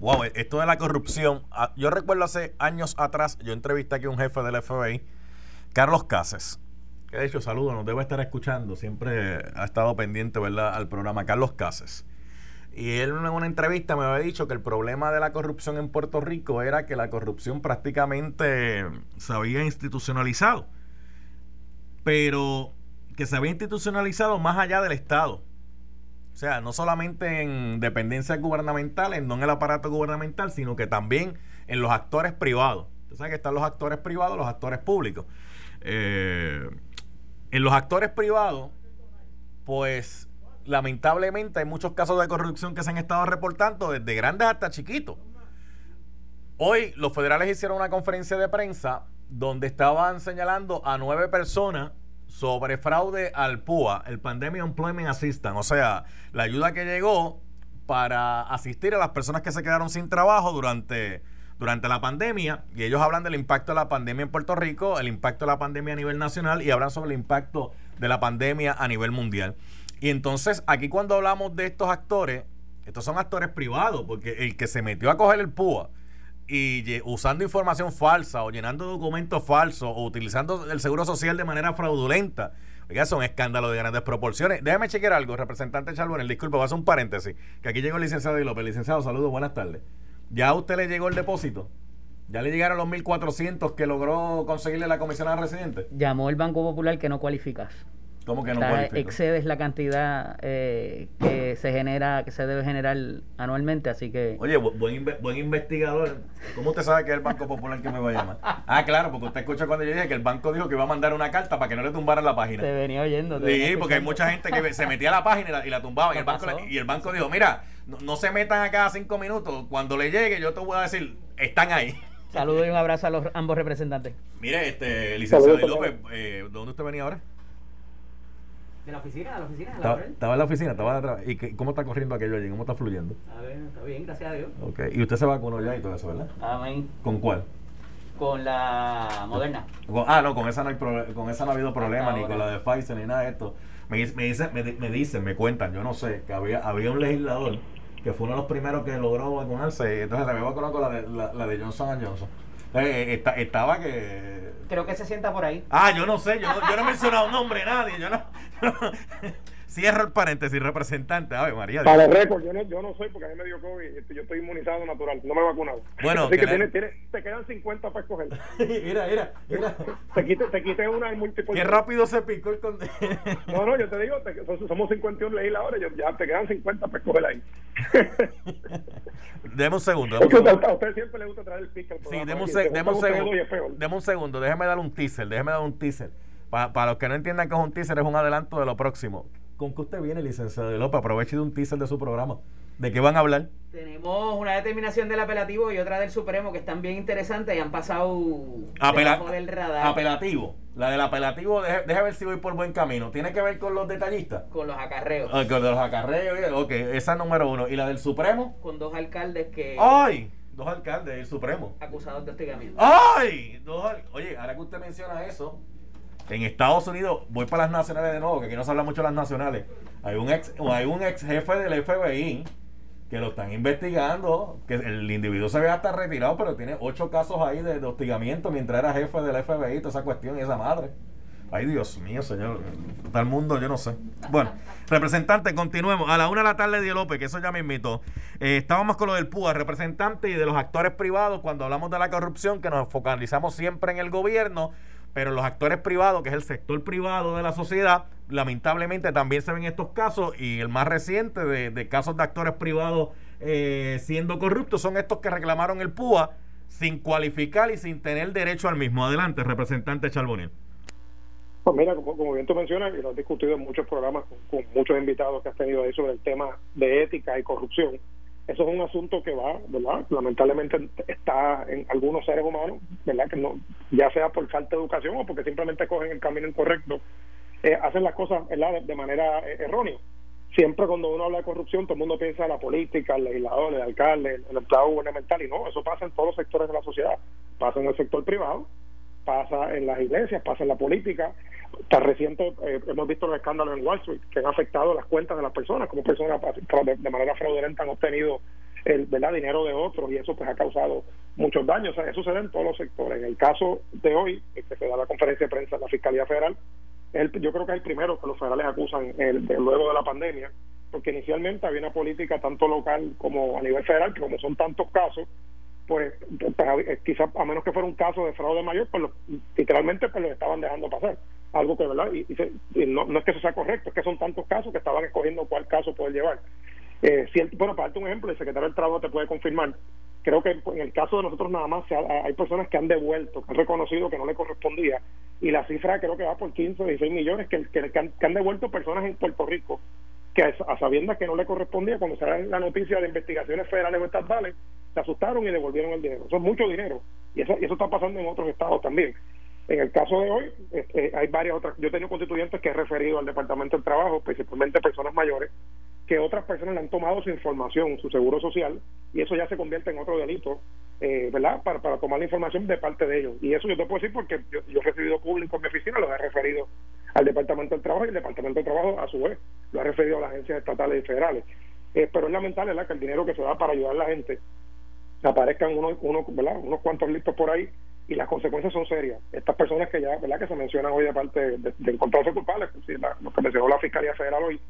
Wow, esto de la corrupción. Ah, yo recuerdo hace años atrás, yo entrevisté aquí a un jefe del FBI, Carlos Cases. Que de hecho, saludo, nos debe estar escuchando. Siempre ha estado pendiente, ¿verdad?, al programa Carlos Cases. Y él en una entrevista me había dicho que el problema de la corrupción en Puerto Rico era que la corrupción prácticamente se había institucionalizado. Pero que se había institucionalizado más allá del Estado. O sea, no solamente en dependencias gubernamentales, no en el aparato gubernamental, sino que también en los actores privados. Usted sabe que están los actores privados, los actores públicos. Eh, en los actores privados, pues lamentablemente hay muchos casos de corrupción que se han estado reportando desde grandes hasta chiquitos. Hoy los federales hicieron una conferencia de prensa donde estaban señalando a nueve personas sobre fraude al PUA, el Pandemic Employment Assistance, o sea, la ayuda que llegó para asistir a las personas que se quedaron sin trabajo durante, durante la pandemia, y ellos hablan del impacto de la pandemia en Puerto Rico, el impacto de la pandemia a nivel nacional y hablan sobre el impacto de la pandemia a nivel mundial. Y entonces, aquí cuando hablamos de estos actores, estos son actores privados, porque el que se metió a coger el PUA, y usando información falsa o llenando documentos falsos o utilizando el seguro social de manera fraudulenta. Oiga, son escándalos de grandes proporciones. Déjame chequear algo, representante el disculpe, voy a hacer un paréntesis, que aquí llegó el licenciado y López. Licenciado, saludos, buenas tardes. ¿Ya a usted le llegó el depósito? ¿Ya le llegaron los 1.400 que logró conseguirle la comisión a residente? Llamó el Banco Popular que no cualificas. ¿Cómo que no Excedes la cantidad eh, que se genera, que se debe generar anualmente, así que... Oye, buen, buen investigador. ¿Cómo usted sabe que es el Banco Popular que me va a llamar? Ah, claro, porque usted escucha cuando yo dije que el banco dijo que iba a mandar una carta para que no le tumbaran la página. Te venía oyendo. sí, porque hay mucha gente que se metía a la página y la, tumbaba. Y el, banco, y el banco dijo, mira, no, se metan a cada cinco minutos. Cuando le llegue, yo te voy a decir, están ahí. Saludos y un abrazo a los ambos representantes. Mire, este, licenciado López, eh, ¿dónde usted venía ahora? De la oficina, de la oficina. estaba, en la oficina, estaba atrás. ¿Y cómo está corriendo aquello allí? ¿Cómo está fluyendo? A ver, está bien, gracias a Dios. Ok, y usted se vacunó ya y todo eso, ¿verdad? Amén. ¿Con cuál? Con la moderna. ah, no, con esa no, hay con esa no ha habido problema, ni con la de Pfizer, ni nada de esto. Me, me, dicen, me, me, dicen, me cuentan, yo no sé, que había, había un legislador que fue uno de los primeros que logró vacunarse, entonces se me vacunó con la de, la, la de Johnson Johnson. Eh, estaba que. Creo que se sienta por ahí. Ah, yo no sé, yo no, yo no he mencionado un nombre nadie. Yo no, Cierro el paréntesis, representante. Ave María. Para el récord, yo no, yo no soy porque a mí me dio COVID. Este, yo estoy inmunizado natural, no me he vacunado. Bueno, Así que, tiene, tiene, te quedan 50 para escoger. mira, mira, mira. Te quité, te quité una múltiple. Qué rápido se picó el conde. no, no, yo te digo, te, somos 51 legisladores, ya te quedan 50 para escoger ahí. Deme un segundo. a usted siempre le gusta traer el pick Sí, deme un, segundo. Deme un segundo, déjeme dar un teaser, déjeme dar un teaser. Para, para los que no entiendan que es un teaser, es un adelanto de lo próximo. ¿Con qué usted viene, licenciado de López? Aproveche de un teaser de su programa. ¿De qué van a hablar? Tenemos una determinación del apelativo y otra del Supremo que están bien interesantes y han pasado del radar. Apelativo. La del apelativo, deje, ver si voy por buen camino. ¿Tiene que ver con los detallistas? Con los acarreos. Ah, con los acarreos, ok, esa es número uno. ¿Y la del Supremo? Con dos alcaldes que... ¡Ay! dos alcaldes del Supremo. Acusados de hostigamiento. ¡Ay! Dos Oye, ahora que usted menciona eso, en Estados Unidos, voy para las nacionales de nuevo, que aquí no se habla mucho de las nacionales. Hay un ex, hay un ex jefe del FBI que lo están investigando, que el individuo se ve hasta retirado, pero tiene ocho casos ahí de, hostigamiento mientras era jefe del FBI, toda esa cuestión y esa madre. Ay, Dios mío, señor. Tal mundo, yo no sé. Bueno, representante, continuemos. A la una de la tarde, Díaz López, que eso ya me invitó. Eh, estábamos con lo del PUA, representante y de los actores privados, cuando hablamos de la corrupción, que nos focalizamos siempre en el gobierno, pero los actores privados, que es el sector privado de la sociedad, lamentablemente también se ven estos casos y el más reciente de, casos de actores privados eh, siendo corruptos son estos que reclamaron el PUA sin cualificar y sin tener derecho al mismo. Adelante, representante Charbonnier. Pues mira, como, como bien tú mencionas, y lo has discutido en muchos programas con, con muchos invitados que has tenido ahí sobre el tema de ética y corrupción, eso es un asunto que va, ¿verdad? Lamentablemente está en algunos seres humanos, ¿verdad? Que no, ya sea por falta de educación o porque simplemente cogen el camino incorrecto, eh, hacen las cosas, ¿verdad? De, manera eh, errónea. Siempre cuando uno habla de corrupción, todo el mundo piensa en la política, el legislador, el alcalde, el, el empleado gubernamental, y no, eso pasa en todos los sectores de la sociedad. Pasa en el sector privado, pasa en las iglesias, pasa en la política. Tan reciente eh, hemos visto los escándalos en Wall Street que han afectado las cuentas de las personas, como personas de, de manera fraudulenta han obtenido el ¿verdad? dinero de otros y eso pues ha causado muchos daños. Eso se da en todos los sectores. En el caso de hoy, que se da la conferencia de prensa en la Fiscalía Federal, el, yo creo que es el primero que los federales acusan el, de, luego de la pandemia, porque inicialmente había una política tanto local como a nivel federal, que como son tantos casos, pues, pues quizás a menos que fuera un caso de fraude mayor, pues literalmente pues lo estaban dejando pasar. Algo que, ¿verdad? Y, se, y no, no, es que eso sea correcto, es que son tantos casos que estaban escogiendo cuál caso poder llevar. Eh, bueno, para darte un ejemplo, el secretario del Trabajo te puede confirmar. Creo que en el caso de nosotros nada más hay personas que han devuelto, que han reconocido que no le correspondía, y la cifra creo que va por 15 o 16 millones que, que, que, han, que han devuelto personas en Puerto Rico que a sabiendas que no le correspondía, cuando da la noticia de investigaciones federales o estatales, se asustaron y devolvieron el dinero. Eso es mucho dinero. Y eso, y eso está pasando en otros estados también. En el caso de hoy, este, hay varias otras. Yo he tenido constituyentes que he referido al Departamento del Trabajo, principalmente personas mayores, que otras personas le han tomado su información, su seguro social, y eso ya se convierte en otro delito, eh, ¿verdad? Para, para tomar la información de parte de ellos. Y eso yo te puedo decir porque yo, yo he recibido público en mi oficina, los he referido al Departamento del Trabajo y el Departamento del Trabajo, a su vez, lo ha referido a las agencias estatales y federales. Eh, pero es lamentable ¿verdad? que el dinero que se da para ayudar a la gente aparezcan unos, unos, ¿verdad? unos cuantos listos por ahí y las consecuencias son serias. Estas personas que ya, ¿verdad? que se mencionan hoy de parte de, de, de encontrarse culpables, pues, la, lo que mencionó la Fiscalía Federal hoy,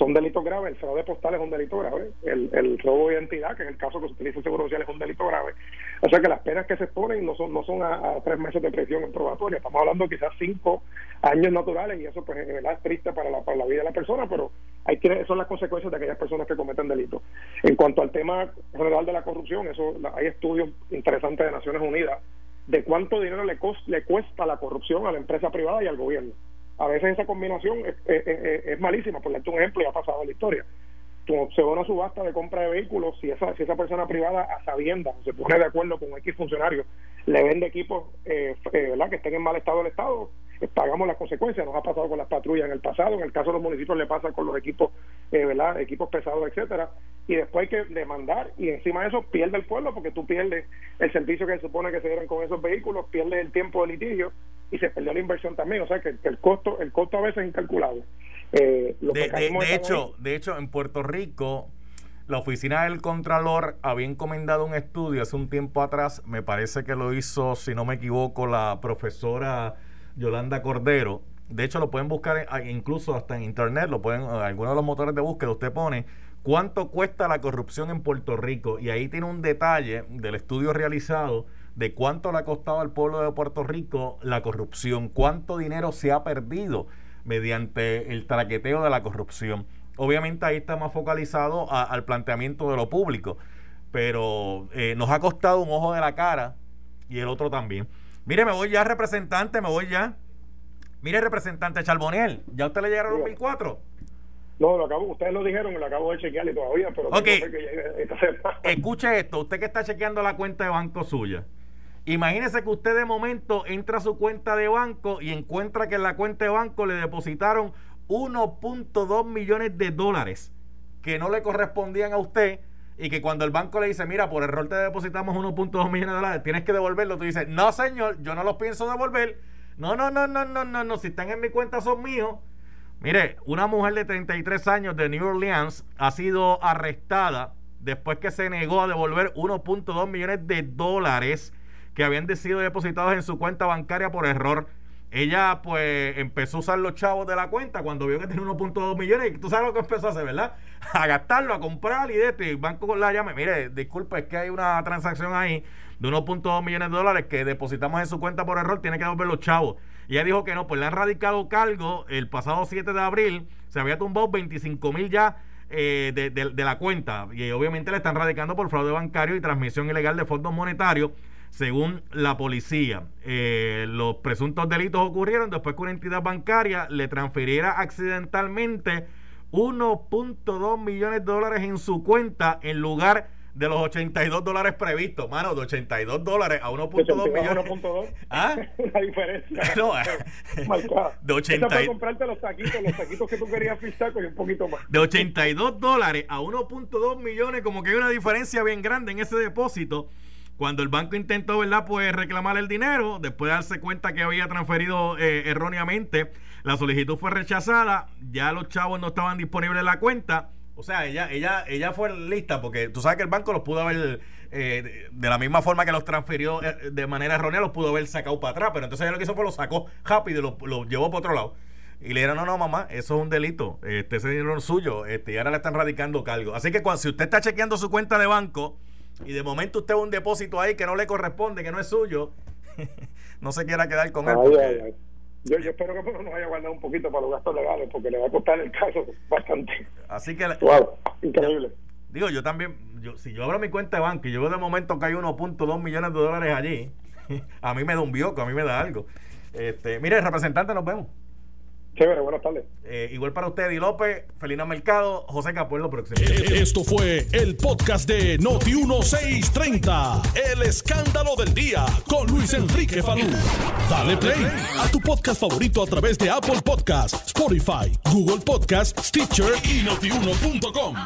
son delitos graves. El fraude postal es un delito grave. El, el robo de identidad, que en el caso que se utiliza el seguro social, es un delito grave. O sea que las penas que se exponen no son no son a, a tres meses de prisión en probatoria. Estamos hablando quizás cinco años naturales y eso pues en verdad es triste para la, para la vida de la persona, pero hay que son las consecuencias de aquellas personas que cometen delitos. En cuanto al tema general de la corrupción, eso hay estudios interesantes de Naciones Unidas de cuánto dinero le, cost, le cuesta la corrupción a la empresa privada y al gobierno. A veces esa combinación es, malísima, por darte un ejemplo, ya ha pasado en la historia. Se va a una subasta de compra de vehículos, si esa, si esa persona privada a sabiendas se pone de acuerdo con X funcionario, le vende equipos eh, eh, ¿verdad? que estén en mal estado del Estado, eh, pagamos las consecuencias. Nos ha pasado con las patrullas en el pasado, en el caso de los municipios le pasa con los equipos, eh, ¿verdad? equipos pesados, etcétera y después hay que demandar y encima de eso pierde el pueblo porque tú pierdes el servicio que se supone que se dieron con esos vehículos, pierdes el tiempo de litigio y se perdió la inversión también, o sea que, que el costo el costo a veces es incalculable. Eh, de, de, de hecho, ahí, de hecho en Puerto Rico la oficina del Contralor había encomendado un estudio hace un tiempo atrás, me parece que lo hizo, si no me equivoco, la profesora Yolanda Cordero. De hecho, lo pueden buscar incluso hasta en internet, lo pueden, algunos de los motores de búsqueda, usted pone cuánto cuesta la corrupción en Puerto Rico y ahí tiene un detalle del estudio realizado de cuánto le ha costado al pueblo de Puerto Rico la corrupción, cuánto dinero se ha perdido mediante el traqueteo de la corrupción. Obviamente ahí está más focalizado a, al planteamiento de lo público, pero eh, nos ha costado un ojo de la cara y el otro también. Mire, me voy ya, representante, me voy ya. Mire, representante Charboniel, ¿ya usted le llegaron los 1004? No, lo acabo, ustedes lo dijeron, lo acabo de chequear y todavía, pero okay. escuche esto, usted que está chequeando la cuenta de banco suya. Imagínese que usted de momento entra a su cuenta de banco y encuentra que en la cuenta de banco le depositaron 1.2 millones de dólares que no le correspondían a usted y que cuando el banco le dice, mira, por error te depositamos 1.2 millones de dólares, tienes que devolverlo, tú dices, no señor, yo no los pienso devolver. No, no, no, no, no, no, no, si están en mi cuenta son míos. Mire, una mujer de 33 años de New Orleans ha sido arrestada después que se negó a devolver 1.2 millones de dólares que habían sido depositados en su cuenta bancaria por error. Ella pues empezó a usar los chavos de la cuenta cuando vio que tenía 1.2 millones y tú sabes lo que empezó a hacer, ¿verdad? A gastarlo, a comprar y de esto. Y el banco con la llama, mire, disculpe, es que hay una transacción ahí de 1.2 millones de dólares que depositamos en su cuenta por error, tiene que devolver los chavos. Y ella dijo que no, pues le han radicado cargo el pasado 7 de abril, se había tumbado 25 mil ya eh, de, de, la cuenta y obviamente le están radicando por fraude bancario y transmisión ilegal de fondos monetarios según la policía. Eh, los presuntos delitos ocurrieron después que una entidad bancaria le transfiriera accidentalmente 1.2 millones de dólares en su cuenta en lugar de los 82 dólares previstos, mano, de 82 dólares a 1.2 millones. 1.2. ¿Ah? Una diferencia. No, de 82. comprarte los taquitos, los taquitos que tú querías fichar con un poquito más. De 82 dólares a 1.2 millones, como que hay una diferencia bien grande en ese depósito. Cuando el banco intentó, ¿verdad?, pues reclamar el dinero, después de darse cuenta que había transferido eh, erróneamente, la solicitud fue rechazada, ya los chavos no estaban disponibles en la cuenta. O sea, ella, ella, ella fue lista porque tú sabes que el banco los pudo haber, eh, de la misma forma que los transfirió eh, de manera errónea, los pudo haber sacado para atrás. Pero entonces ella lo que hizo fue lo sacó rápido y lo, llevó para otro lado. Y le dijeron, no, no, mamá, eso es un delito. Este, ese dinero es suyo. Este, y ahora le están radicando cargo. Así que cuando, si usted está chequeando su cuenta de banco y de momento usted ve un depósito ahí que no le corresponde, que no es suyo, no se quiera quedar con él. Yo, yo, espero que nos haya guardado un poquito para los gastos legales porque le va a costar el caso bastante. Así que. Wow, increíble. Digo, yo también, yo, si yo abro mi cuenta de banco y yo veo de momento que hay 1.2 millones de dólares allí, a mí me da un bioco, a mí me da algo. Este, mire, representante, nos vemos. Chévere, buenas tardes. Eh, igual para usted, Eddie López, Felina Mercado, José Capuelo, próximo. Eh, esto fue el podcast de Noti1630. El escándalo del día con Luis Enrique Falú. Dale play a tu podcast favorito a través de Apple Podcasts, Spotify, Google Podcasts, Stitcher y notiuno.com.